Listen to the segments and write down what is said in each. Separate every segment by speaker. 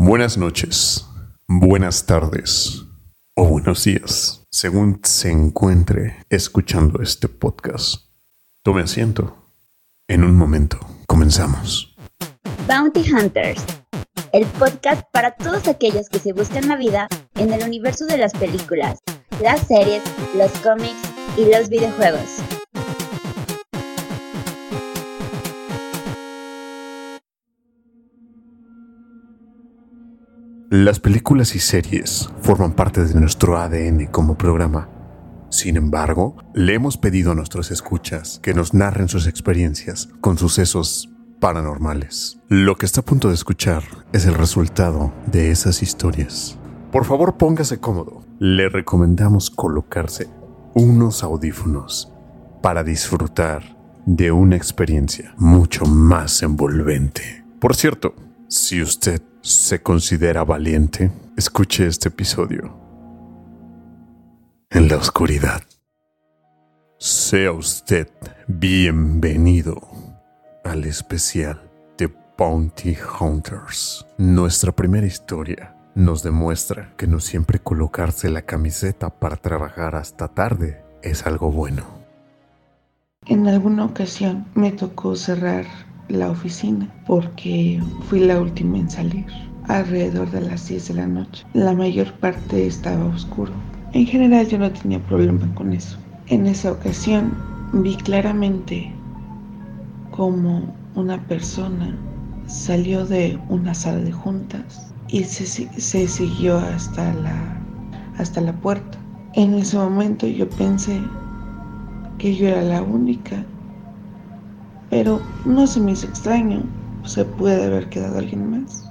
Speaker 1: Buenas noches, buenas tardes o buenos días, según se encuentre escuchando este podcast. Tome asiento. En un momento, comenzamos.
Speaker 2: Bounty Hunters, el podcast para todos aquellos que se buscan la vida en el universo de las películas, las series, los cómics y los videojuegos.
Speaker 1: Las películas y series forman parte de nuestro ADN como programa. Sin embargo, le hemos pedido a nuestros escuchas que nos narren sus experiencias con sucesos paranormales. Lo que está a punto de escuchar es el resultado de esas historias. Por favor, póngase cómodo. Le recomendamos colocarse unos audífonos para disfrutar de una experiencia mucho más envolvente. Por cierto, si usted se considera valiente, escuche este episodio. En la oscuridad. Sea usted bienvenido al especial de Bounty Hunters. Nuestra primera historia nos demuestra que no siempre colocarse la camiseta para trabajar hasta tarde es algo bueno.
Speaker 3: En alguna ocasión me tocó cerrar la oficina porque fui la última en salir alrededor de las 10 de la noche. La mayor parte estaba oscuro. En general yo no tenía problema con eso. En esa ocasión vi claramente como una persona salió de una sala de juntas y se, se siguió hasta la, hasta la puerta. En ese momento yo pensé que yo era la única pero no se me hizo extraño, se puede haber quedado alguien más.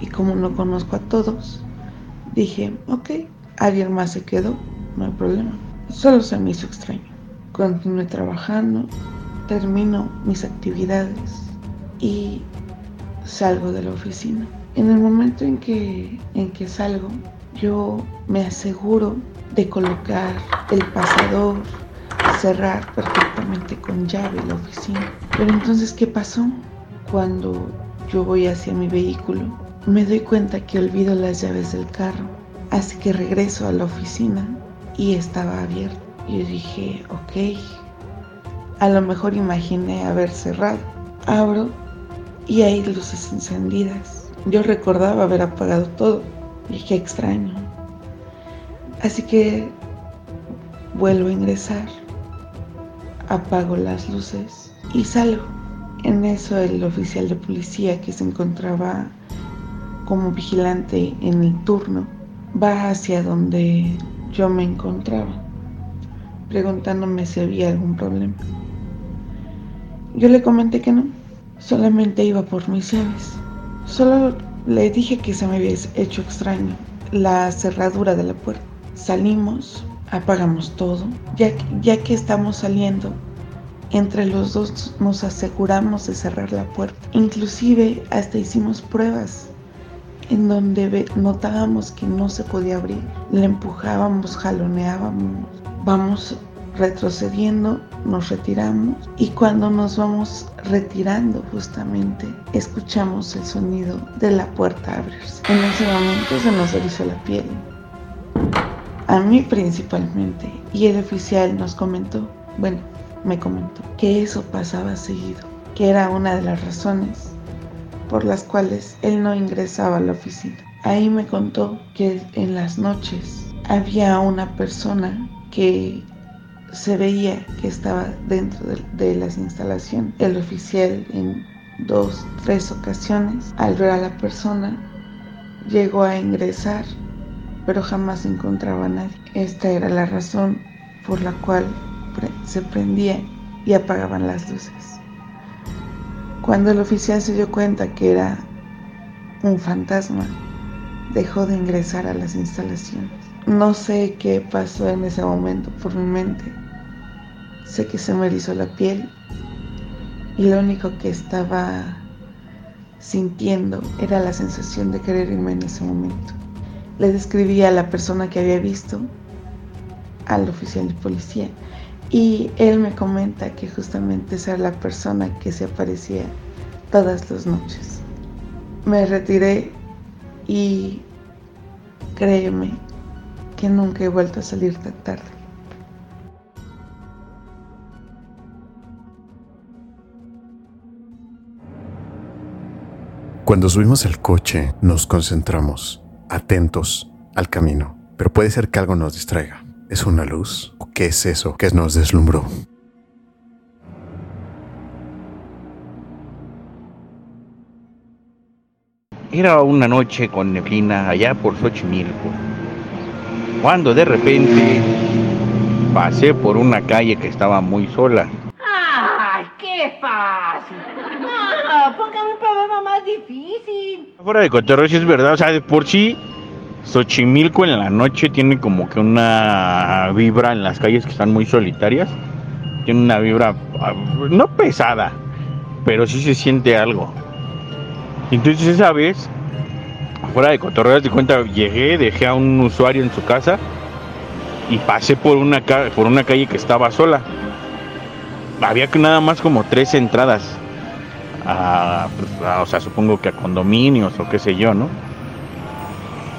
Speaker 3: Y como no conozco a todos, dije, ok, alguien más se quedó, no hay problema. Solo se me hizo extraño. Continué trabajando, termino mis actividades y salgo de la oficina. En el momento en que, en que salgo, yo me aseguro de colocar el pasador, cerrar perfectamente con llave la oficina. Pero entonces, ¿qué pasó? Cuando yo voy hacia mi vehículo, me doy cuenta que olvido las llaves del carro. Así que regreso a la oficina y estaba abierto. Yo dije, ok, a lo mejor imaginé haber cerrado. Abro y hay luces encendidas. Yo recordaba haber apagado todo. Y qué extraño. Así que vuelvo a ingresar apago las luces y salgo. En eso el oficial de policía que se encontraba como vigilante en el turno va hacia donde yo me encontraba, preguntándome si había algún problema. Yo le comenté que no, solamente iba por mis llaves. Solo le dije que se me había hecho extraño la cerradura de la puerta. Salimos, apagamos todo. Ya, que estamos saliendo, entre los dos nos aseguramos de cerrar la puerta. Inclusive hasta hicimos pruebas en donde notábamos que no se podía abrir. Le empujábamos, jaloneábamos, vamos retrocediendo, nos retiramos y cuando nos vamos retirando justamente escuchamos el sonido de la puerta abrirse. En ese momento se nos erizó la piel a mí principalmente. Y el oficial nos comentó, bueno, me comentó, que eso pasaba seguido, que era una de las razones por las cuales él no ingresaba a la oficina. Ahí me contó que en las noches había una persona que se veía que estaba dentro de, las instalaciones. El oficial en dos, tres ocasiones, al ver a la persona, llegó a ingresar pero jamás encontraba a nadie. Esta era la razón por la cual se prendía y apagaban las luces. Cuando el oficial se dio cuenta que era un fantasma, dejó de ingresar a las instalaciones. No sé qué pasó en ese momento por mi mente. Sé que se me erizó la piel y lo único que estaba sintiendo era la sensación de querer irme en ese momento. Le describí a la persona que había visto, al oficial de policía, y él me comenta que justamente esa era la persona que se aparecía todas las noches. Me retiré Y créeme que nunca he vuelto a salir tan tarde.
Speaker 1: Cuando subimos el coche, nos concentramos, atentos al camino, pero puede ser que algo nos distraiga. ¿Es una luz? ¿O qué es eso que nos deslumbró?
Speaker 4: Era una noche con neblina allá por Xochimilco, cuando de repente pasé por una calle que estaba muy sola.
Speaker 5: ¡Ay, qué fácil! ¡Ah, más difícil!
Speaker 4: Fuera de cotorreo, sí es verdad, o sea, de por sí, Xochimilco en la noche tiene como que una vibra en las calles que están muy solitarias. Tiene una vibra, ah, no pesada, pero sí se siente algo. Entonces esa vez, fuera de cotorreo, de cuenta, llegué, dejé a un usuario en su casa y pasé por una, por una calle que estaba sola. Había que nada más como tres entradas. A, a- o sea, supongo que a condominios o qué sé yo, ¿no?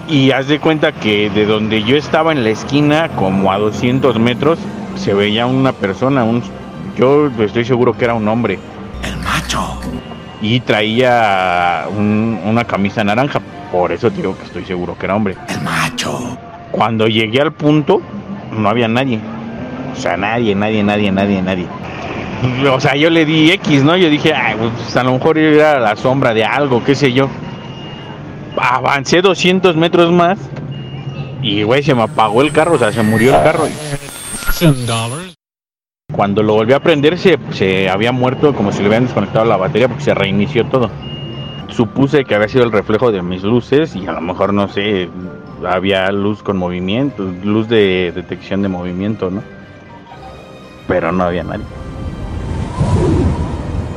Speaker 4: Y haz de cuenta que de donde yo estaba en la esquina, como a 200 metros, se veía una persona, un, yo estoy seguro que era un hombre.
Speaker 6: El macho.
Speaker 4: Y traía un- una camisa naranja, por eso te digo que estoy seguro que era hombre.
Speaker 6: El macho.
Speaker 4: Cuando llegué al punto, no había nadie. O sea, nadie, nadie, nadie, nadie, nadie. O sea, yo le di X, ¿no? Yo dije, "Ay, pues a lo mejor era la sombra de algo, qué sé yo. Avancé 200 metros más y, güey, se me apagó el carro, o sea, se murió el carro. Cuando lo volví a prender, se, se había muerto como si le hubieran desconectado la batería porque se reinició todo. Supuse que había sido el reflejo de mis luces y a lo mejor, no sé, había luz con movimiento, luz de detección de movimiento, ¿no? Pero no había nadie.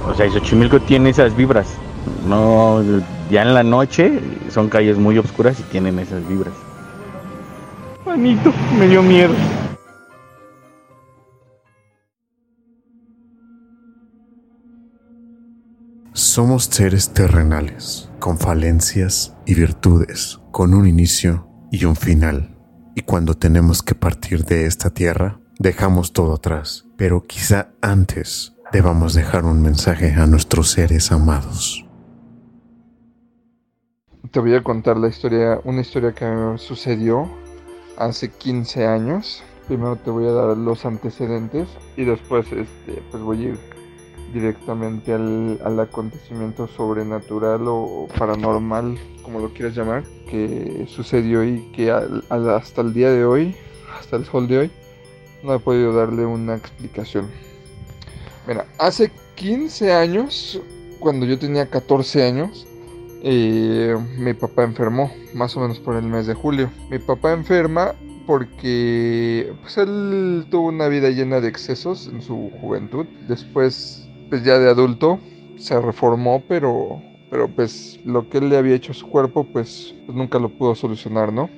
Speaker 4: O sea, Xochimilco tiene esas vibras. No, ya en la noche son calles muy oscuras y tienen esas vibras. Manito, me dio miedo.
Speaker 1: Somos seres terrenales, con falencias y virtudes, con un inicio y un final. Y cuando tenemos que partir de esta tierra, dejamos todo atrás. Pero quizá antes debamos dejar un mensaje a nuestros seres amados.
Speaker 7: Te voy a contar la historia, una historia que me sucedió hace 15 años. Primero te voy a dar los antecedentes y después este, pues voy a ir directamente al, al acontecimiento sobrenatural o paranormal, como lo quieras llamar, que sucedió y que hasta el día de hoy, hasta el sol de hoy, no he podido darle una explicación. Mira, hace 15 años, cuando yo tenía 14 años, eh, mi papá enfermó, más o menos por el mes de julio. Mi papá enferma porque pues él tuvo una vida llena de excesos en su juventud. Después, pues ya de adulto, se reformó, pero, pero pues lo que él le había hecho a su cuerpo, pues, pues nunca lo pudo solucionar, ¿no?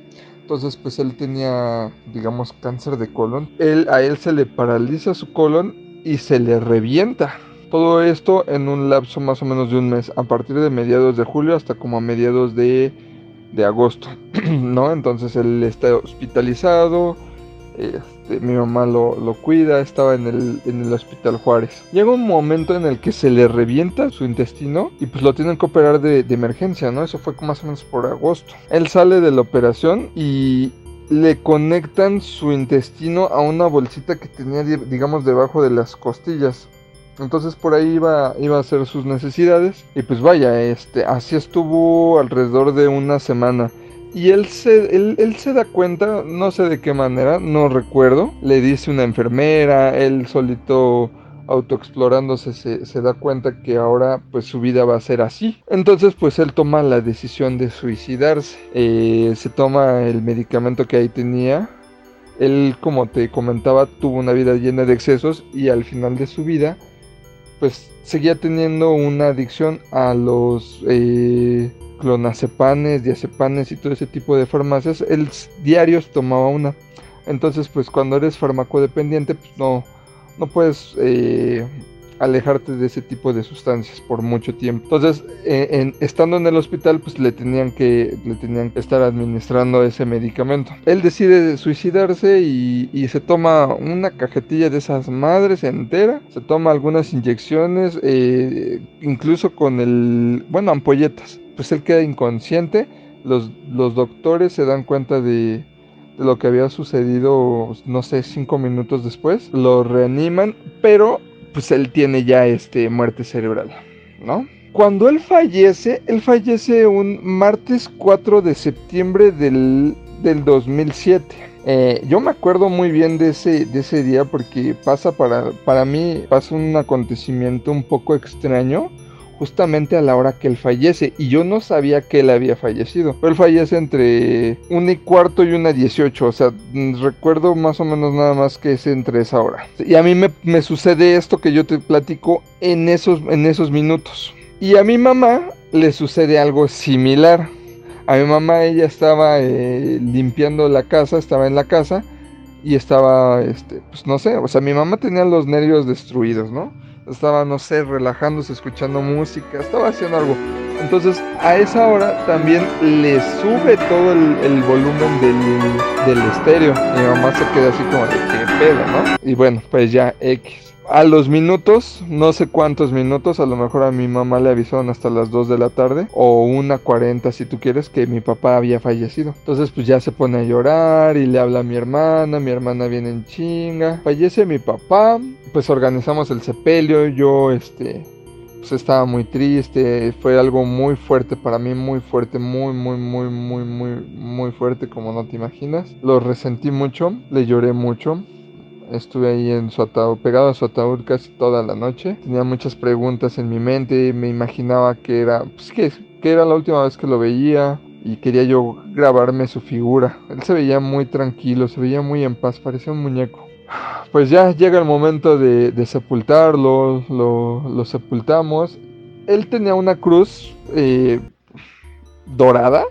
Speaker 7: Entonces, pues él tenía, digamos, cáncer de colon. Él, a él se le paraliza su colon y se le revienta. Todo esto en un lapso más o menos de un mes, a partir de mediados de julio hasta como a mediados de, de agosto, ¿no? Entonces él está hospitalizado, este, mi mamá lo, lo cuida, estaba en el, en el hospital Juárez. Llega un momento en el que se le revienta su intestino y pues lo tienen que operar de, de emergencia, ¿no? Eso fue más o menos por agosto. Él sale de la operación y le conectan su intestino a una bolsita que tenía, di- digamos, debajo de las costillas. Entonces por ahí iba, iba a hacer sus necesidades. Y pues vaya, este, así estuvo alrededor de una semana. Y él se, él, él se da cuenta, no sé de qué manera, no recuerdo. Le dice una enfermera, él solito autoexplorándose se, da cuenta que ahora pues su vida va a ser así. Entonces pues él toma la decisión de suicidarse. Eh, se toma el medicamento que ahí tenía. Él, como te comentaba, tuvo una vida llena de excesos y al final de su vida pues seguía teniendo una adicción a los eh, clonazepanes, diazepanes y todo ese tipo de farmacias. Él diarios tomaba una. Entonces, pues cuando eres farmacodependiente, pues no, no puedes eh, alejarte de ese tipo de sustancias por mucho tiempo. Entonces, eh, estando en el hospital, pues le tenían que le tenían que estar administrando ese medicamento. Él decide suicidarse y, y se toma una cajetilla de esas madres entera, se toma algunas inyecciones, eh, incluso con el, bueno, ampolletas. Pues él queda inconsciente. Los, los doctores se dan cuenta de lo que había sucedido, no sé, cinco minutos después. Lo reaniman, pero pues él tiene ya este muerte cerebral, ¿no? Cuando él fallece, él fallece un martes 4 de septiembre del, del 2007. Eh, yo me acuerdo muy bien de ese, de ese día porque pasa para, para mí, pasa un acontecimiento un poco extraño justamente a la hora que él fallece y yo no sabía que él había fallecido. Él fallece entre una y cuarto y una dieciocho, o sea, mm, recuerdo más o menos nada más que es entre esa hora. Y a mí me, me sucede esto que yo te platico en esos, en esos minutos. Y a mi mamá le sucede algo similar. A mi mamá ella estaba eh, limpiando la casa, estaba en la casa y estaba, este, pues no sé, o sea, mi mamá tenía los nervios destruidos, ¿no? Estaba, no sé, relajándose, escuchando música, estaba haciendo algo. Entonces a esa hora también le sube todo el, volumen del, del estéreo. Mi mamá se queda así como de qué pedo, ¿no? Y bueno, pues ya X a los minutos, no sé cuántos minutos, a lo mejor a mi mamá le avisaron hasta las 2 de la tarde o una 40 si tú quieres que mi papá había fallecido. Entonces pues ya se pone a llorar y le habla a mi hermana, mi hermana viene en chinga. Fallece mi papá, pues organizamos el sepelio, yo este pues estaba muy triste, fue algo muy fuerte para mí, muy fuerte, muy muy muy muy muy muy fuerte como no te imaginas. Lo resentí mucho, le lloré mucho Estuve ahí en su ataúd, pegado a su ataúd casi toda la noche. Tenía muchas preguntas en mi mente. Me imaginaba que era, pues que, que era la última vez que lo veía. Y quería yo grabarme su figura. Él se veía muy tranquilo, se veía muy en paz, parecía un muñeco. Pues ya llega el momento de, sepultarlo, lo, sepultamos. Él tenía una cruz eh, dorada,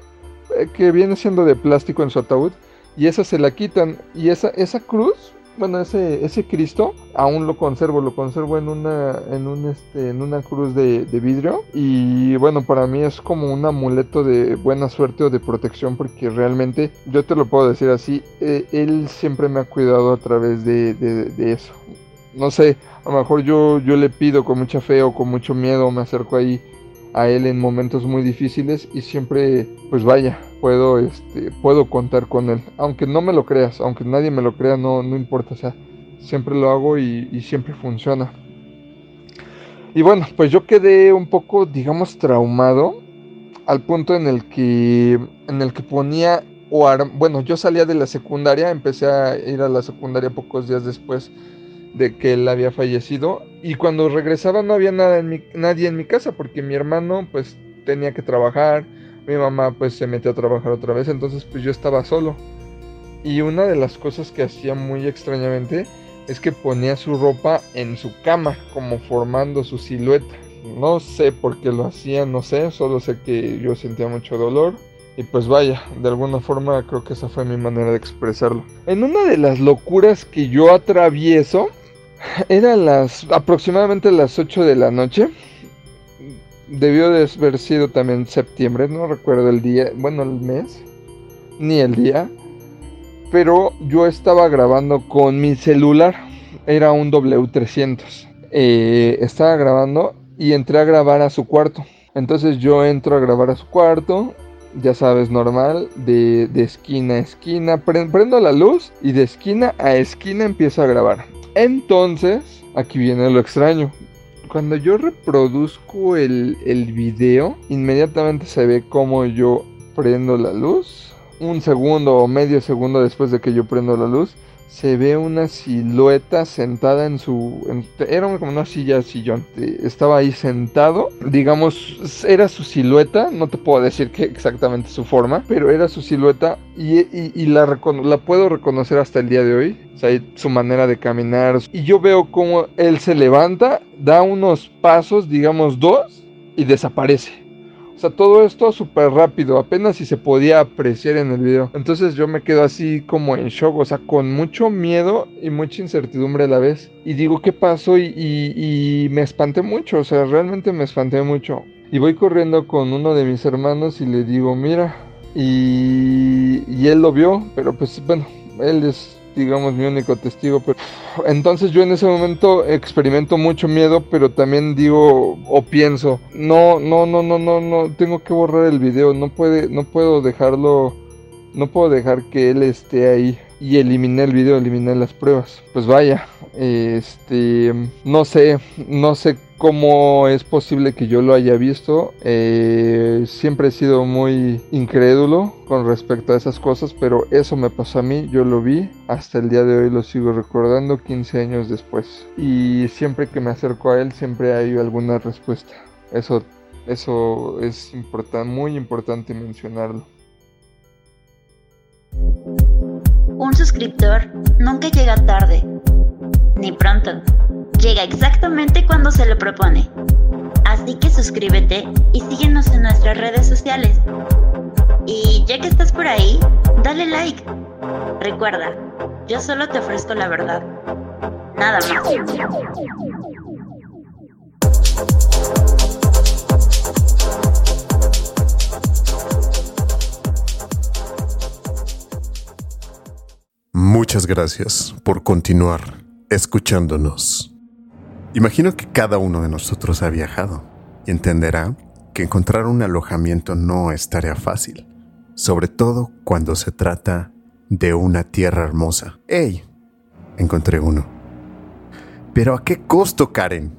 Speaker 7: eh, que viene siendo de plástico en su ataúd, y esa se la quitan. Y esa, esa cruz bueno, ese, ese Cristo aún lo conservo, lo conservo en una, en un, este, en una cruz de, vidrio y bueno, para mí es como un amuleto de buena suerte o de protección porque realmente, yo te lo puedo decir así, eh, él siempre me ha cuidado a través de, de, eso. No sé, a lo mejor yo, yo le pido con mucha fe o con mucho miedo, me acerco ahí a él en momentos muy difíciles y siempre, pues vaya, puedo, este, puedo contar con él. Aunque no me lo creas, aunque nadie me lo crea, no, no importa, o sea, siempre lo hago y, siempre funciona. Y bueno, pues yo quedé un poco, digamos, traumado al punto en el que, en el que ponía, o bueno, yo salía de la secundaria, empecé a ir a la secundaria pocos días después de que él había fallecido y cuando regresaba no había nada en nadie en mi casa porque mi hermano pues tenía que trabajar, mi mamá pues se metió a trabajar otra vez, entonces pues yo estaba solo. Y una de las cosas que hacía muy extrañamente es que ponía su ropa en su cama como formando su silueta. No sé por qué lo hacía, no sé, solo sé que yo sentía mucho dolor. Y pues vaya, de alguna forma creo que esa fue mi manera de expresarlo. En una de las locuras que yo atravieso, era las aproximadamente las 8 de la noche. Debió de haber sido también septiembre, no recuerdo el día, bueno, el mes, ni el día. Pero yo estaba grabando con mi celular, era un W300. Eh, estaba grabando y entré a grabar a su cuarto. Entonces yo entro a grabar a su cuarto, ya sabes, normal, de, de esquina a esquina. Prendo la luz y de esquina a esquina empiezo a grabar. Entonces, aquí viene lo extraño. Cuando yo reproduzco el, el video, inmediatamente se ve como yo prendo la luz. Un segundo o medio segundo después de que yo prendo la luz, se ve una silueta sentada en su... era como una silla sillón. Estaba ahí sentado. Digamos, era su silueta. No te puedo decir que exactamente su forma. Pero era su silueta y, la, la puedo reconocer hasta el día de hoy. O sea, su manera de caminar. Y yo veo como él se levanta, da unos pasos, digamos dos, y desaparece. O sea, todo esto súper rápido, apenas si se podía apreciar en el video. Entonces yo me quedo así como en shock, o sea, con mucho miedo y mucha incertidumbre a la vez. Y digo, ¿qué pasó? Y, y, me espanté mucho, o sea, realmente me espanté mucho. Y voy corriendo con uno de mis hermanos y le digo, mira, y, y él lo vio, pero pues bueno, él es digamos, mi único testigo. Pero... Entonces yo en ese momento experimento mucho miedo, pero también digo o pienso, no, no, no, no, no, no, tengo que borrar el video, no puede, no puedo dejarlo, no puedo dejar que él esté ahí. Y eliminé el video, eliminé las pruebas. Pues vaya, este, no sé, no sé cómo es posible que yo lo haya visto. Eh, siempre he sido muy incrédulo con respecto a esas cosas, pero eso me pasó a mí, yo lo vi, hasta el día de hoy lo sigo recordando 15 años después. Y siempre que me acerco a él, siempre hay alguna respuesta. Eso, eso es muy importante mencionarlo.
Speaker 2: Un suscriptor nunca llega tarde, ni pronto. Llega exactamente cuando se lo propone. Así que suscríbete y síguenos en nuestras redes sociales. Y ya que estás por ahí, dale like. Recuerda, yo solo te ofrezco la verdad. Nada más.
Speaker 1: Muchas gracias por continuar escuchándonos. Imagino que cada uno de nosotros ha viajado y entenderá que encontrar un alojamiento no es tarea fácil, sobre todo cuando se trata de una tierra hermosa. ¡Ey! Encontré uno. Pero ¿a qué costo, Karen?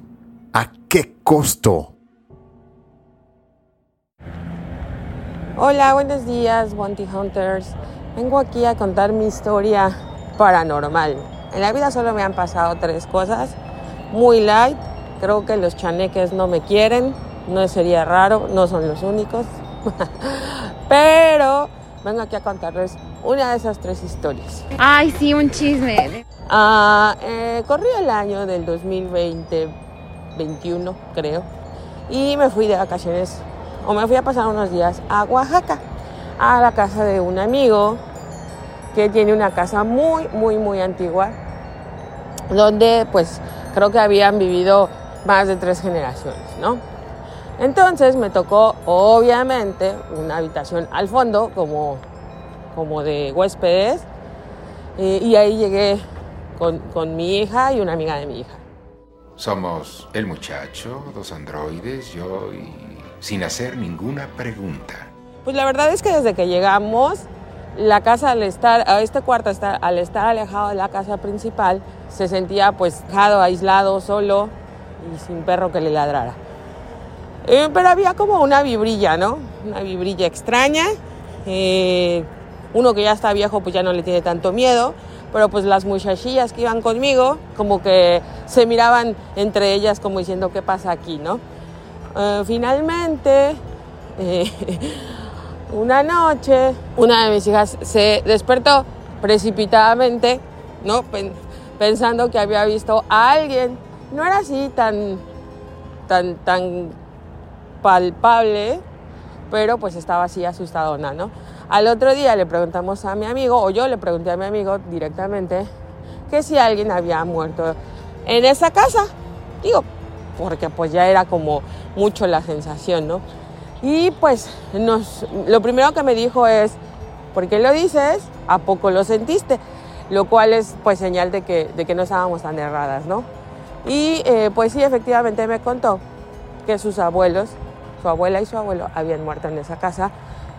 Speaker 1: ¿A qué costo?
Speaker 8: Hola, buenos días, Bounty Hunters. Vengo aquí a contar mi historia paranormal. En la vida solo me han pasado tres cosas. Muy light. Creo que los chaneques no me quieren. No sería raro. No son los únicos. Pero vengo aquí a contarles una de esas tres historias.
Speaker 9: Ay, sí, un chisme.
Speaker 8: Ah, eh, corrí el año del 2020, 21 creo. Y me fui de vacaciones. O me fui a pasar unos días a Oaxaca. A la casa de un amigo que tiene una casa muy, muy, muy antigua, donde pues creo que habían vivido más de tres generaciones, ¿no? Entonces me tocó obviamente una habitación al fondo como, como de huéspedes eh, y ahí llegué con, con mi hija y una amiga de mi hija.
Speaker 6: Somos el muchacho, dos androides, yo y sin hacer ninguna pregunta.
Speaker 8: Pues la verdad es que desde que llegamos la casa al estar, este cuarto al estar alejado de la casa principal, se sentía pues dejado, aislado, solo y sin perro que le ladrara. Eh, pero había como una vibrilla, ¿no? Una vibrilla extraña. Eh, uno que ya está viejo pues ya no le tiene tanto miedo, pero pues las muchachillas que iban conmigo como que se miraban entre ellas como diciendo qué pasa aquí, ¿no? Eh, finalmente... Una noche, una de mis hijas se despertó precipitadamente, ¿no? Pensando que había visto a alguien. No era así tan, tan, tan palpable, pero pues estaba así asustadona, ¿no? Al otro día le preguntamos a mi amigo, o yo le pregunté a mi amigo directamente, que si alguien había muerto en esa casa. Digo, porque pues ya era como mucho la sensación, ¿no? Y pues nos, lo primero que me dijo es, ¿por qué lo dices? ¿A poco lo sentiste? Lo cual es pues señal de que, de que no estábamos tan erradas, ¿no? Y eh, pues sí, efectivamente me contó que sus abuelos, su abuela y su abuelo habían muerto en esa casa,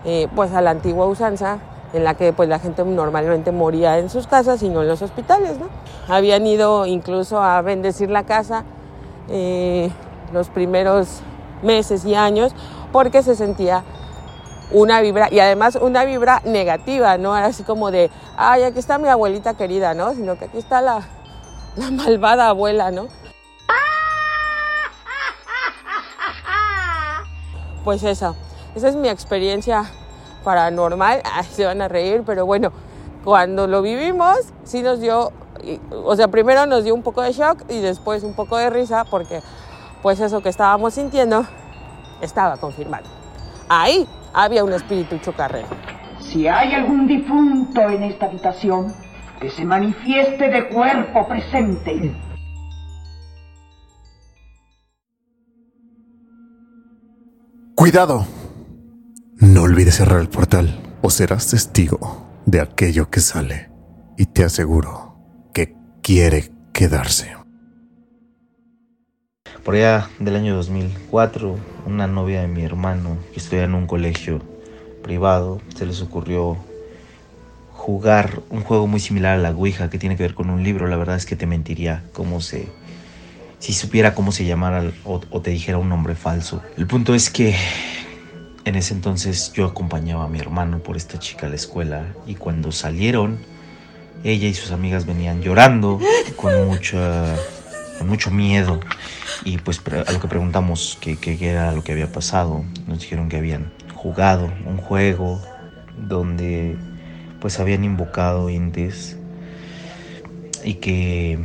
Speaker 8: eh, pues a la antigua usanza, en la que pues la gente normalmente moría en sus casas y no en los hospitales, ¿no? Habían ido incluso a bendecir la casa eh, los primeros meses y años porque se sentía una vibra, y además una vibra negativa, no así como de, ay, aquí está mi abuelita querida, ¿no? Sino que aquí está la, la malvada abuela, ¿no? Pues esa, esa es mi experiencia paranormal, ay, se van a reír, pero bueno, cuando lo vivimos, sí nos dio, o sea, primero nos dio un poco de shock y después un poco de risa, porque pues eso que estábamos sintiendo estaba confirmado. ahí había un espíritu chocarrero.
Speaker 5: Si hay algún difunto en esta habitación, que se manifieste de cuerpo presente.
Speaker 1: Cuidado. No olvides cerrar el portal o serás testigo de aquello que sale. Y te aseguro que quiere quedarse.
Speaker 10: Por allá del año 2004, una novia de mi hermano que estudia en un colegio privado, se les ocurrió jugar un juego muy similar a la Ouija que tiene que ver con un libro. La verdad es que te mentiría cómo se... Si supiera cómo se llamara o, te dijera un nombre falso. El punto es que en ese entonces yo acompañaba a mi hermano por esta chica a la escuela y cuando salieron, ella y sus amigas venían llorando con, mucha, mucho miedo. Y pues a lo que preguntamos qué era lo que había pasado, nos dijeron que habían jugado un juego donde pues habían invocado entes y que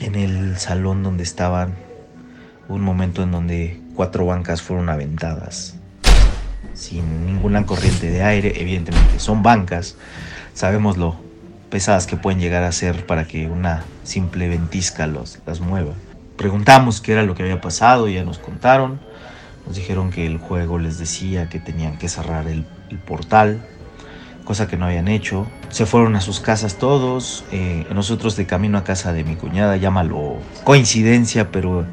Speaker 10: en el salón donde estaban un momento en donde cuatro bancas fueron aventadas sin ninguna corriente de aire, evidentemente son bancas, sabemos lo pesadas que pueden llegar a ser para que una simple ventisca los, las mueva. Preguntamos qué era lo que había pasado, ya nos contaron, nos dijeron que el juego les decía que tenían que cerrar el, portal, cosa que no habían hecho. Se fueron a sus casas todos, eh, nosotros de camino a casa de mi cuñada, llámalo coincidencia, pero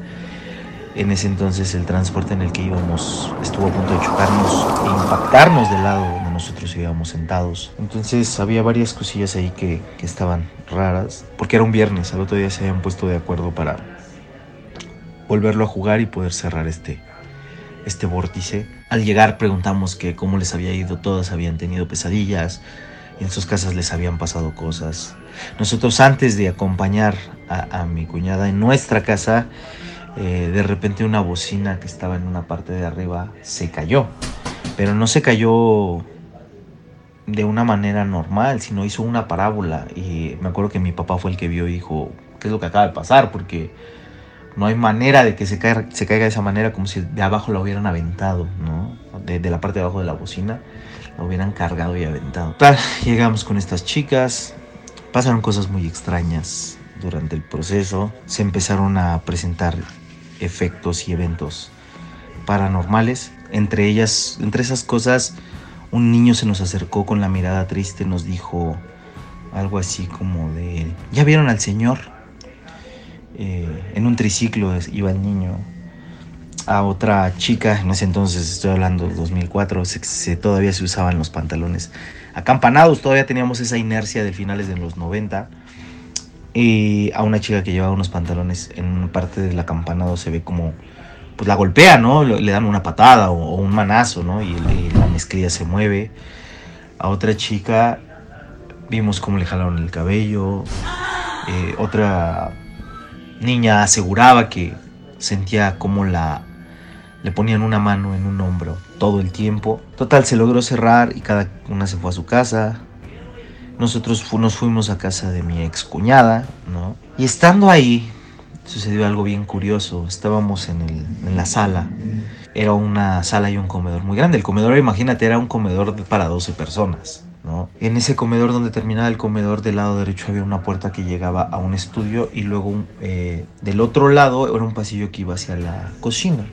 Speaker 10: en ese entonces el transporte en el que íbamos estuvo a punto de chocarnos e impactarnos del lado nosotros íbamos sentados. Entonces había varias cosillas ahí que, que estaban raras, porque era un viernes, al otro día se habían puesto de acuerdo para volverlo a jugar y poder cerrar este, este vórtice. Al llegar preguntamos que cómo les había ido, todas habían tenido pesadillas, en sus casas les habían pasado cosas. Nosotros antes de acompañar a, mi cuñada en nuestra casa, eh, de repente una bocina que estaba en una parte de arriba se cayó. Pero no se cayó de una manera normal, sino hizo una parábola. Y me acuerdo que mi papá fue el que vio y dijo, ¿qué es lo que acaba de pasar? Porque no hay manera de que se caiga, de esa manera como si de abajo la hubieran aventado, ¿no? De, de la parte de abajo de la bocina la hubieran cargado y aventado. Tal, llegamos con estas chicas, pasaron cosas muy extrañas durante el proceso, se empezaron a presentar efectos y eventos paranormales. Entre ellas, entre esas cosas, un niño se nos acercó con la mirada triste, nos dijo algo así como de, ¿ya vieron al Señor? Eh, en un triciclo iba el niño. A otra chica, en ese entonces estoy hablando de 2004, se, todavía se usaban los pantalones acampanados, todavía teníamos esa inercia de finales de los 90 y a una chica que llevaba unos pantalones en una parte del acampanado se ve como pues la golpea, ¿no? Le dan una patada o, un manazo, ¿no? Y, la mezclilla se mueve. A otra chica vimos cómo le jalaron el cabello. Eh, otra niña aseguraba que sentía como la le ponían una mano en un hombro todo el tiempo. Total, se logró cerrar y cada una se fue a su casa. Nosotros nos fuimos a casa de mi ex cuñada, ¿no? Y estando ahí, sucedió algo bien curioso. Estábamos en, el, en la sala. Era una sala y un comedor muy grande. El comedor, imagínate, era un comedor para 12 personas. ¿no? En ese comedor donde terminaba el comedor del lado derecho había una puerta que llegaba a un estudio y luego eh, del otro lado era un pasillo que iba hacia la cocina.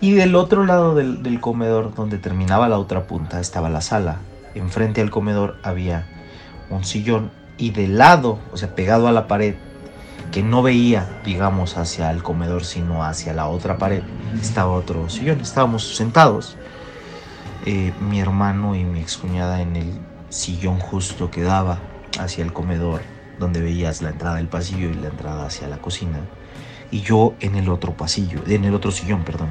Speaker 10: Y del otro lado del, del comedor donde terminaba la otra punta estaba la sala. Enfrente al comedor había un sillón y del lado, o sea, pegado a la pared, que no veía, digamos, hacia el comedor, sino hacia la otra pared, estaba otro sillón. Estábamos sentados, eh, mi hermano y mi excuñada en el sillón justo que daba hacia el comedor, donde veías la entrada del pasillo y la entrada hacia la cocina, y yo en el otro pasillo, en el otro sillón, perdón.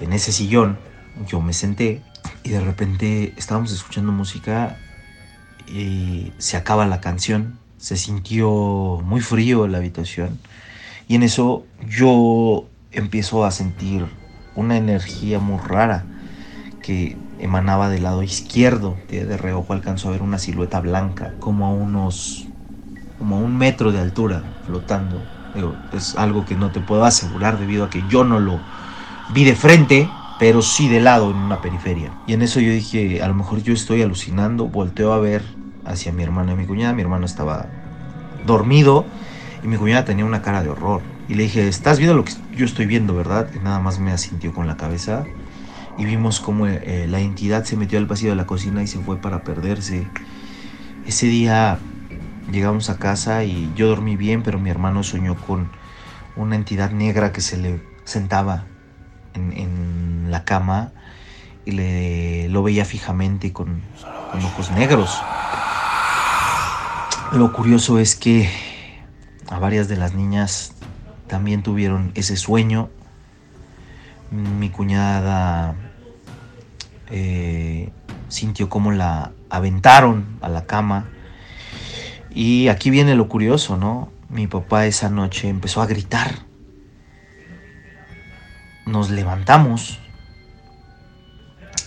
Speaker 10: En ese sillón yo me senté y de repente estábamos escuchando música y se acaba la canción, se sintió muy frío la habitación y en eso yo empiezo a sentir una energía muy rara que emanaba del lado izquierdo. De, de reojo alcanzó a ver una silueta blanca como a unos como a un metro de altura flotando. es algo que no te puedo asegurar debido a que yo no lo vi de frente, pero sí de lado en una periferia. Y en eso yo dije, a lo mejor yo estoy alucinando, volteo a ver hacia mi hermano y mi cuñada, mi hermano estaba dormido y mi cuñada tenía una cara de horror. Y le dije, ¿estás viendo lo que yo estoy viendo, verdad? Y nada más me asintió con la cabeza. Y vimos cómo eh, la entidad se metió al pasillo de la cocina y se fue para perderse. Ese día llegamos a casa y yo dormí bien, pero mi hermano soñó con una entidad negra que se le sentaba en, la cama y le, lo veía fijamente con, con ojos negros. Lo curioso es que a varias de las niñas también tuvieron ese sueño. Mi cuñada eh, sintió como la aventaron a la cama. Y aquí viene lo curioso, ¿no? Mi papá esa noche empezó a gritar. Nos levantamos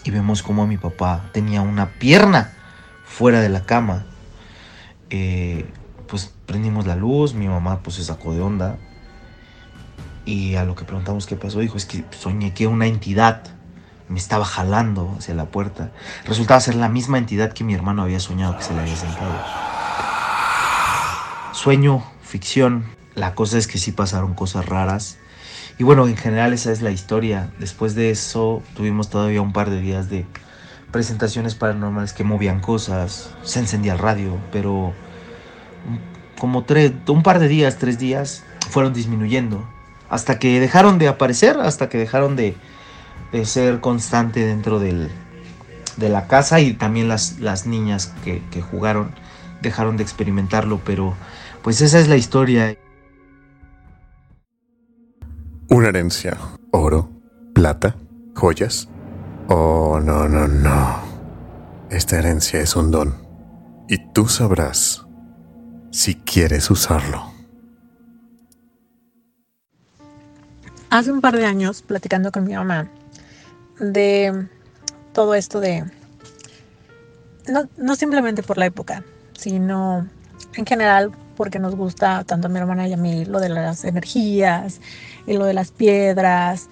Speaker 10: y vemos como mi papá tenía una pierna fuera de la cama. Eh, pues prendimos la luz, mi mamá pues se sacó de onda. Y a lo que preguntamos qué pasó, dijo, es que soñé que una entidad me estaba jalando hacia la puerta. Resultaba ser la misma entidad que mi hermano había soñado que se le había sentado. Sueño, ficción. La cosa es que sí pasaron cosas raras. Y bueno, en general esa es la historia. Después de eso tuvimos todavía un par de días de presentaciones paranormales que movían cosas. Se encendía el radio, pero como tres, un par de días, tres días, fueron disminuyendo. Hasta que dejaron de aparecer, hasta que dejaron de, ser constante dentro del, de la casa y también las, las niñas que jugaron dejaron de experimentarlo, pero pues esa es la historia.
Speaker 1: Una herencia, oro, plata, joyas. Oh, no, no, no. Esta herencia es un don. Y tú sabrás si quieres usarlo.
Speaker 11: Hace un par de años, platicando con mi mamá, de todo esto de, no, no simplemente por la época, sino en general porque nos gusta tanto a mi hermana y a mí lo de las energías y lo de las piedras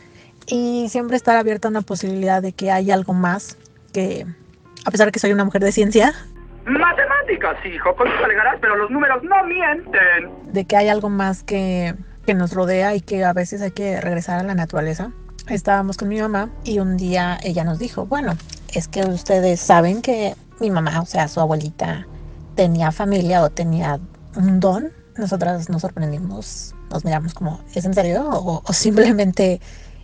Speaker 11: y siempre estar abierta a una posibilidad de que hay algo más que, a pesar de que soy una mujer de ciencia,
Speaker 5: Matemáticas, hijo, con eso alegarás, pero los números no mienten.
Speaker 11: de que hay algo más que, que nos rodea y que a veces hay que regresar a la naturaleza. Estábamos con mi mamá y un día ella nos dijo, bueno, es que ustedes saben que mi mamá, o sea, su abuelita, tenía familia o tenía un don. Nosotras nos sorprendimos, nos miramos como, ¿es en serio? O, o simplemente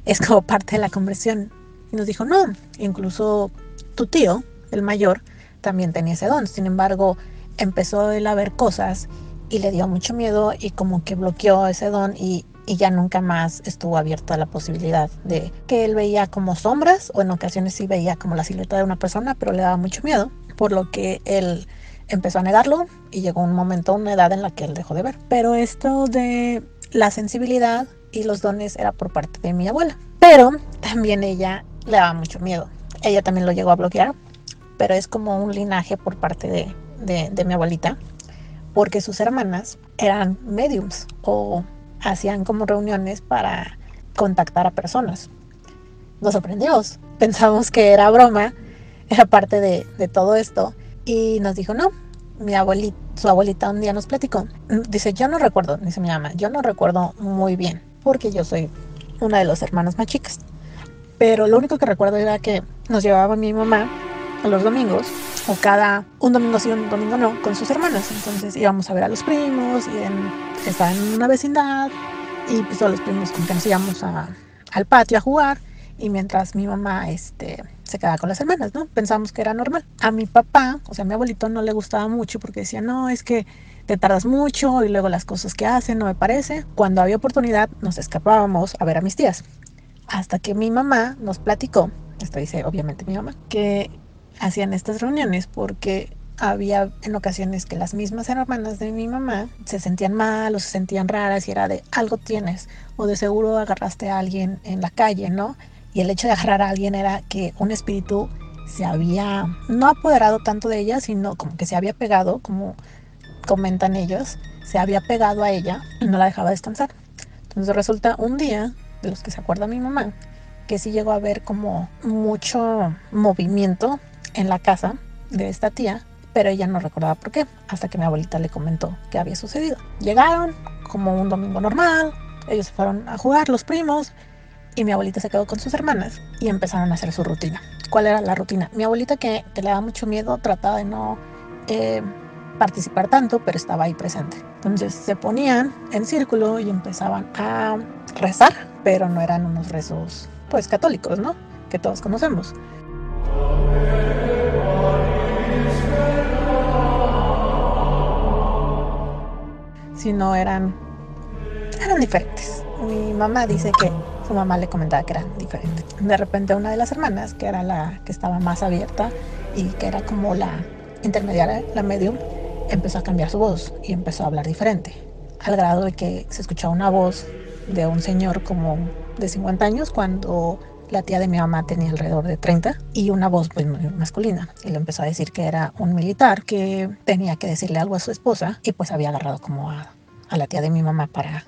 Speaker 11: es como parte de la conversión. Y nos dijo, no, incluso tu tío, el mayor, también tenía ese don. Sin embargo, empezó él a ver cosas y le dio mucho miedo y como que bloqueó ese don y, y ya nunca más estuvo abierto a la posibilidad de que él veía como sombras o en ocasiones sí veía como la silueta de una persona, pero le daba mucho miedo, por lo que él empezó a negarlo y llegó un momento, una edad en la que él dejó de ver. Pero esto de la sensibilidad y los dones era por parte de mi abuela. Pero también ella le daba mucho miedo. Ella también lo llegó a bloquear, pero es como un linaje por parte de, de, mi abuelita, porque sus hermanas eran mediums o hacían como reuniones para contactar a personas. Nos sorprendimos, pensamos que era broma, era parte de, de todo esto y nos dijo no. Mi abuelita, su abuelita un día nos platicó. Dice, yo no recuerdo, dice mi mamá, yo no recuerdo muy bien, porque yo soy una de las hermanas más chicas. Pero lo único que recuerdo era que nos llevaba mi mamá los domingos, o cada un domingo sí, un domingo no, con sus hermanas. Entonces íbamos a ver a los primos, y en, estaban en una vecindad, y pues todos los primos como que nos íbamos a, al patio a jugar, y mientras mi mamá este, se quedaba con las hermanas, ¿no? Pensamos que era normal. A mi papá, o sea, a mi abuelito no le gustaba mucho porque decía, no, es que te tardas mucho y luego las cosas que hacen no me parece. Cuando había oportunidad nos escapábamos a ver a mis tías. Hasta que mi mamá nos platicó, esto dice obviamente mi mamá, que hacían estas reuniones porque había en ocasiones que las mismas hermanas de mi mamá se sentían mal o se sentían raras y era de algo tienes o de seguro agarraste a alguien en la calle, ¿no? Y el hecho de agarrar a alguien era que un espíritu se había no apoderado tanto de ella, sino como que se había pegado, como comentan ellos, se había pegado a ella y no la dejaba descansar. Entonces resulta un día, de los que se acuerda mi mamá, que sí llegó a haber como mucho movimiento en la casa de esta tía, pero ella no recordaba por qué, hasta que mi abuelita le comentó que había sucedido. Llegaron como un domingo normal, ellos se fueron a jugar, los primos, y mi abuelita se quedó con sus hermanas y empezaron a hacer su rutina. ¿Cuál era la rutina? Mi abuelita, que, le daba mucho miedo, trataba de no eh, participar tanto, pero estaba ahí presente. Entonces se ponían en círculo y empezaban a rezar, pero no eran unos rezos, pues católicos, ¿no? Que todos conocemos. Sino eran, eran diferentes. Mi mamá dice que su mamá le comentaba que eran diferentes. De repente una de las hermanas, que era la que estaba más abierta y que era como la intermediaria, la medium, empezó a cambiar su voz y empezó a hablar diferente, al grado de que se escuchaba una voz de un señor como de 50 años cuando la tía de mi mamá tenía alrededor de 30 y una voz pues masculina. Y le empezó a decir que era un militar que tenía que decirle algo a su esposa y pues había agarrado como a, a la tía de mi mamá para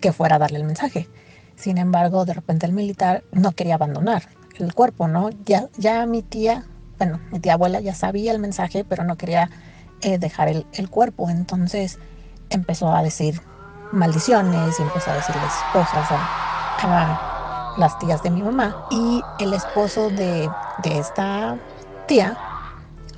Speaker 11: que fuera a darle el mensaje. Sin embargo, de repente el militar no quería abandonar el cuerpo, ¿no? Ya, ya mi tía, bueno, mi tía abuela ya sabía el mensaje, pero no quería eh, dejar el, el, cuerpo. Entonces empezó a decir maldiciones y empezó a decirles cosas a, las tías de mi mamá. Y el esposo de, de esta tía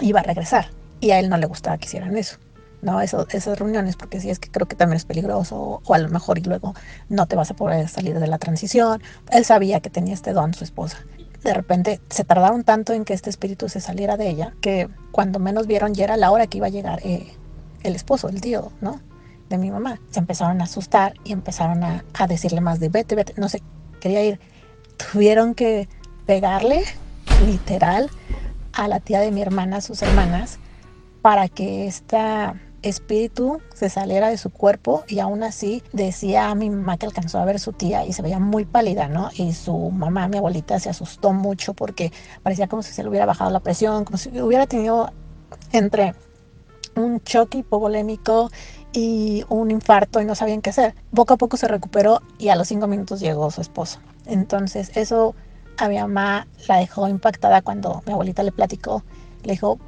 Speaker 11: iba a regresar y a él no le gustaba que hicieran eso. ¿no? Eso, esas reuniones, porque si es que creo que también es peligroso, o a lo mejor y luego no te vas a poder salir de la transición. Él sabía que tenía este don su esposa. De repente se tardaron tanto en que este espíritu se saliera de ella, que cuando menos vieron ya era la hora que iba a llegar eh, el esposo, el tío, ¿no? De mi mamá. Se empezaron a asustar y empezaron a, a decirle más de vete, vete, no sé, quería ir. Tuvieron que pegarle, literal, a la tía de mi hermana, a sus hermanas, para que esta espíritu se saliera de su cuerpo y aún así decía a mi mamá que alcanzó a ver su tía y se veía muy pálida, ¿no? Y su mamá, mi abuelita, se asustó mucho porque parecía como si se le hubiera bajado la presión, como si hubiera tenido entre un choque hipovolémico y un infarto y no sabían qué hacer. Poco a poco se recuperó y a los cinco minutos llegó su esposo. Entonces eso a mi mamá la dejó impactada cuando mi abuelita le platicó. Le dijo,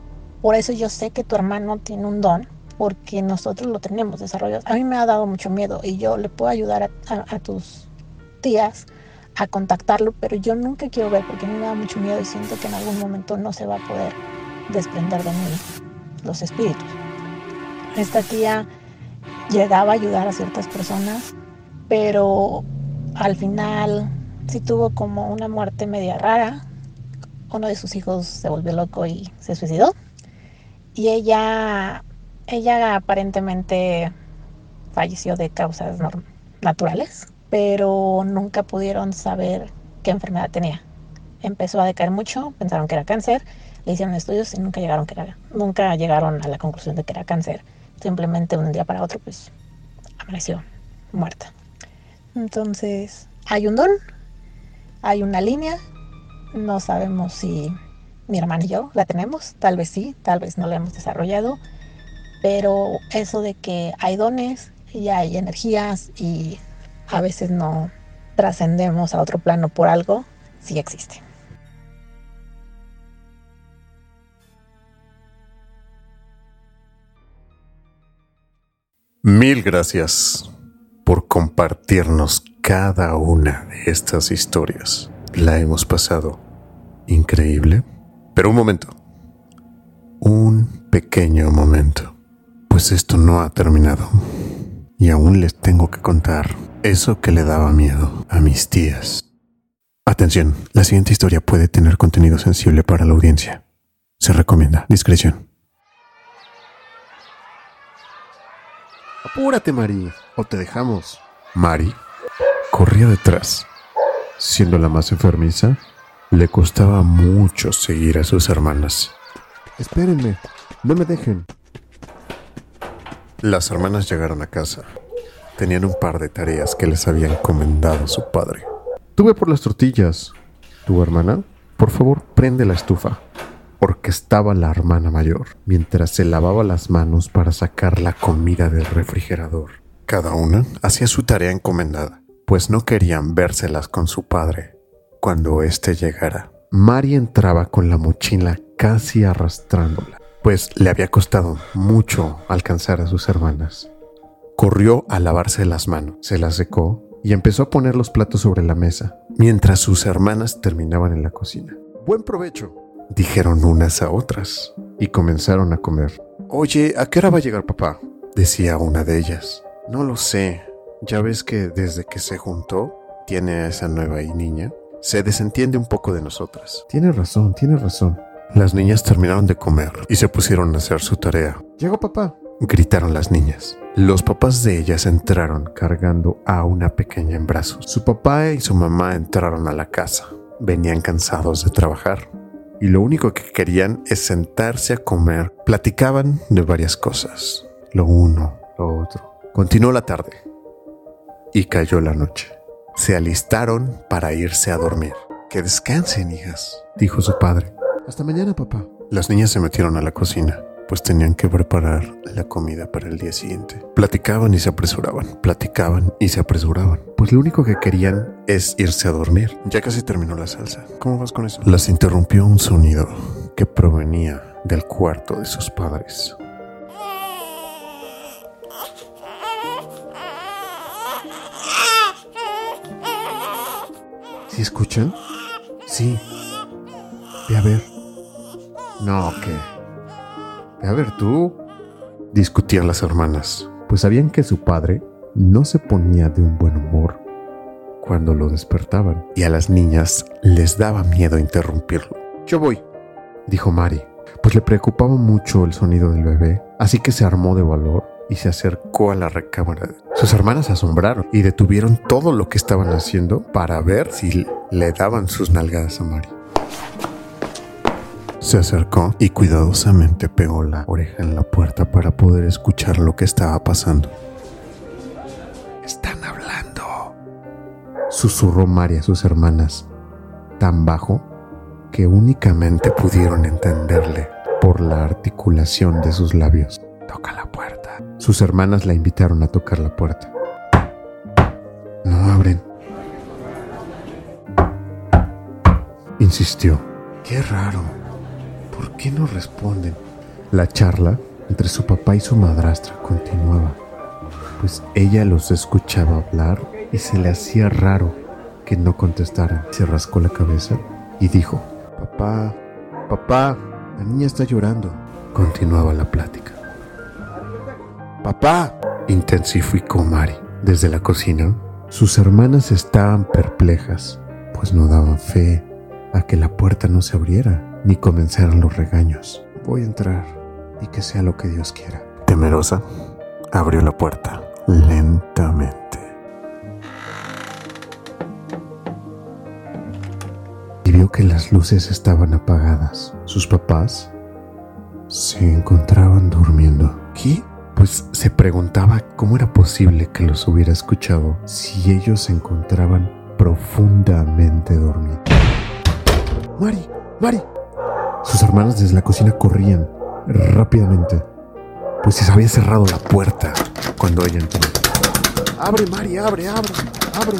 Speaker 11: por eso yo sé que tu hermano tiene un don porque nosotros lo tenemos desarrollado. A mí me ha dado mucho miedo y yo le puedo ayudar a, tus tías a contactarlo, pero yo nunca quiero ver porque a mí me da mucho miedo y siento que en algún momento no se va a poder desprender de mí los espíritus. Esta tía llegaba a ayudar a ciertas personas, pero al final sí tuvo como una muerte media rara. Uno de sus hijos se volvió loco y se suicidó. Y ella ella aparentemente falleció de causas naturales, pero nunca pudieron saber qué enfermedad tenía. Empezó a decaer mucho, pensaron que era cáncer, le hicieron estudios y nunca llegaron, que era, nunca llegaron a la conclusión de que era cáncer. Simplemente un día para otro, pues, amaneció muerta. Entonces, hay un don, hay una línea, no sabemos si mi hermano y yo la tenemos, tal vez sí, tal vez no la hemos desarrollado pero eso de que hay dones y hay energías y a veces no trascendemos a otro plano por algo, sí existe.
Speaker 1: Mil gracias por compartirnos cada una de estas historias. La hemos pasado increíble. Pero un momento. Un pequeño momento pues esto no ha terminado. Y aún les tengo que contar eso que le daba miedo a mis tías. Atención, la siguiente historia puede tener contenido sensible para la audiencia. Se recomienda discreción. Apúrate, Mari, o te dejamos. Mari corría detrás. Siendo la más enfermiza, le costaba mucho seguir a sus hermanas. Espérenme, no me dejen. Las hermanas llegaron a casa. Tenían un par de tareas que les había encomendado su padre. Tuve por las tortillas. ¿Tu hermana? Por favor, prende la estufa. Porque estaba la hermana mayor, mientras se lavaba las manos para sacar la comida del refrigerador. Cada una hacía su tarea encomendada, pues no querían vérselas con su padre. cuando éste llegara. Mari entraba con la mochila casi arrastrándola, pues le había costado mucho alcanzar a sus hermanas. Corrió a lavarse las manos, se las secó y empezó a poner los platos sobre la mesa, mientras sus hermanas terminaban en la cocina. Buen provecho, dijeron unas a otras, y comenzaron a comer. Oye, ¿a qué hora va a llegar papá? decía una de ellas. No lo sé, ya ves que desde que se juntó, tiene a esa nueva niña, se desentiende un poco de nosotras. Tiene razón, tiene razón. Las niñas terminaron de comer y se pusieron a hacer su tarea. Llegó papá, gritaron las niñas. Los papás de ellas entraron cargando a una pequeña en brazos. Su papá y su mamá entraron a la casa. Venían cansados de trabajar y lo único que querían es sentarse a comer. Platicaban de varias cosas, lo uno, lo otro. Continuó la tarde y cayó la noche. Se alistaron para irse a dormir. Que descansen, hijas, dijo su padre. Hasta mañana, papá. Las niñas se metieron a la cocina, pues tenían que preparar la comida para el día siguiente. Platicaban y se apresuraban, platicaban y se apresuraban, pues lo único que querían es irse a dormir. Ya casi terminó la salsa. ¿Cómo vas con eso? Las interrumpió un sonido que provenía del cuarto de sus padres. ¿Sí escuchan? Sí. Ve a ver. No, ¿qué? A ver tú. Discutían las hermanas, pues sabían que su padre no se ponía de un buen humor cuando lo despertaban y a las niñas les daba miedo interrumpirlo. Yo voy, dijo Mari, pues le preocupaba mucho el sonido del bebé, así que se armó de valor y se acercó a la recámara. Sus hermanas se asombraron y detuvieron todo lo que estaban haciendo para ver si le daban sus nalgadas a Mari. Se acercó y cuidadosamente pegó la oreja en la puerta para poder escuchar lo que estaba pasando. Están hablando, susurró Mari a sus hermanas, tan bajo que únicamente pudieron entenderle por la articulación de sus labios. Toca la puerta. Sus hermanas la invitaron a tocar la puerta. No abren. Insistió. Qué raro. ¿Por qué no responden? La charla entre su papá y su madrastra continuaba, pues ella los escuchaba hablar y se le hacía raro que no contestaran. Se rascó la cabeza y dijo, Papá, papá, la niña está llorando. Continuaba la plática. Papá, intensificó Mari. Desde la cocina, sus hermanas estaban perplejas, pues no daban fe a que la puerta no se abriera ni comenzaran los regaños. Voy a entrar y que sea lo que Dios quiera. Temerosa, abrió la puerta lentamente. Y vio que las luces estaban apagadas. Sus papás se encontraban durmiendo. ¿Qué? Pues se preguntaba cómo era posible que los hubiera escuchado si ellos se encontraban profundamente dormidos. Mari, Mari. Sus hermanos desde la cocina corrían rápidamente, pues se había cerrado la puerta cuando ella entró. Abre, Mari, abre, abre, abre.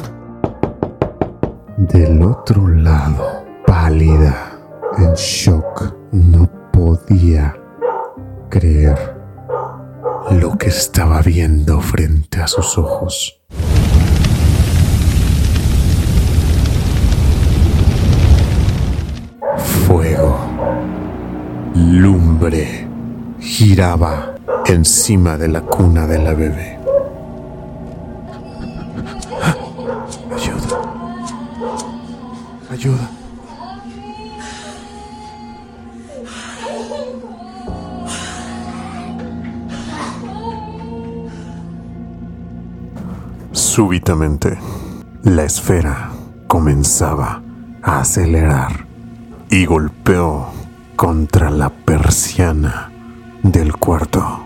Speaker 1: Del otro lado, pálida, en shock, no podía creer lo que estaba viendo frente a sus ojos. Fuego, lumbre, giraba encima de la cuna de la bebé. Ayuda. Ayuda. Súbitamente, la esfera comenzaba a acelerar y golpeó contra la persiana del cuarto.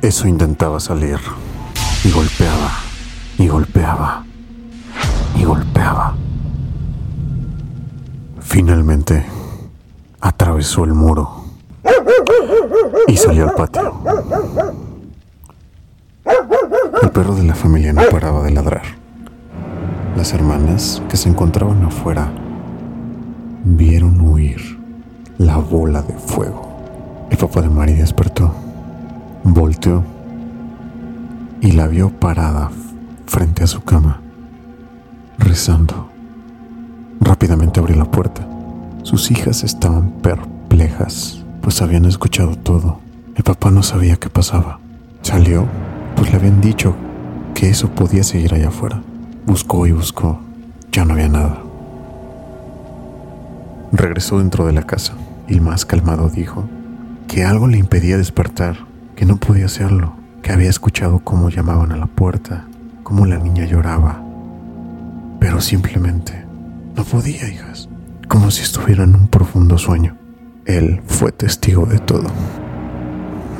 Speaker 1: Eso intentaba salir y golpeaba y golpeaba y golpeaba. Finalmente, atravesó el muro y salió al patio. El perro de la familia no paraba de ladrar. Las hermanas que se encontraban afuera vieron huir la bola de fuego. El papá de Mari despertó, volteó y la vio parada frente a su cama, rezando. Rápidamente abrió la puerta. Sus hijas estaban perplejas, pues habían escuchado todo. El papá no sabía qué pasaba. Salió, pues le habían dicho que eso podía seguir allá afuera. Buscó y buscó. Ya no había nada. Regresó dentro de la casa y el más calmado dijo que algo le impedía despertar, que no podía hacerlo, que había escuchado cómo llamaban a la puerta, cómo la niña lloraba, pero simplemente no podía, hijas, como si estuviera en un profundo sueño. Él fue testigo de todo.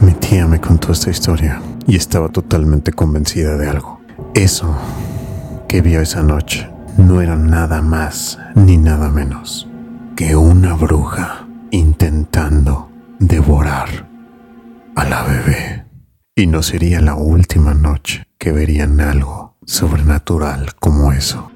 Speaker 1: Mi tía me contó esta historia y estaba totalmente convencida de algo. Eso que vio esa noche no era nada más ni nada menos que una bruja intentando devorar a la bebé. Y no sería la última noche que verían algo sobrenatural como eso.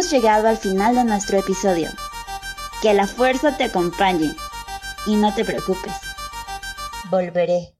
Speaker 2: Hemos llegado al final de nuestro episodio. Que la fuerza te acompañe y no te preocupes. Volveré.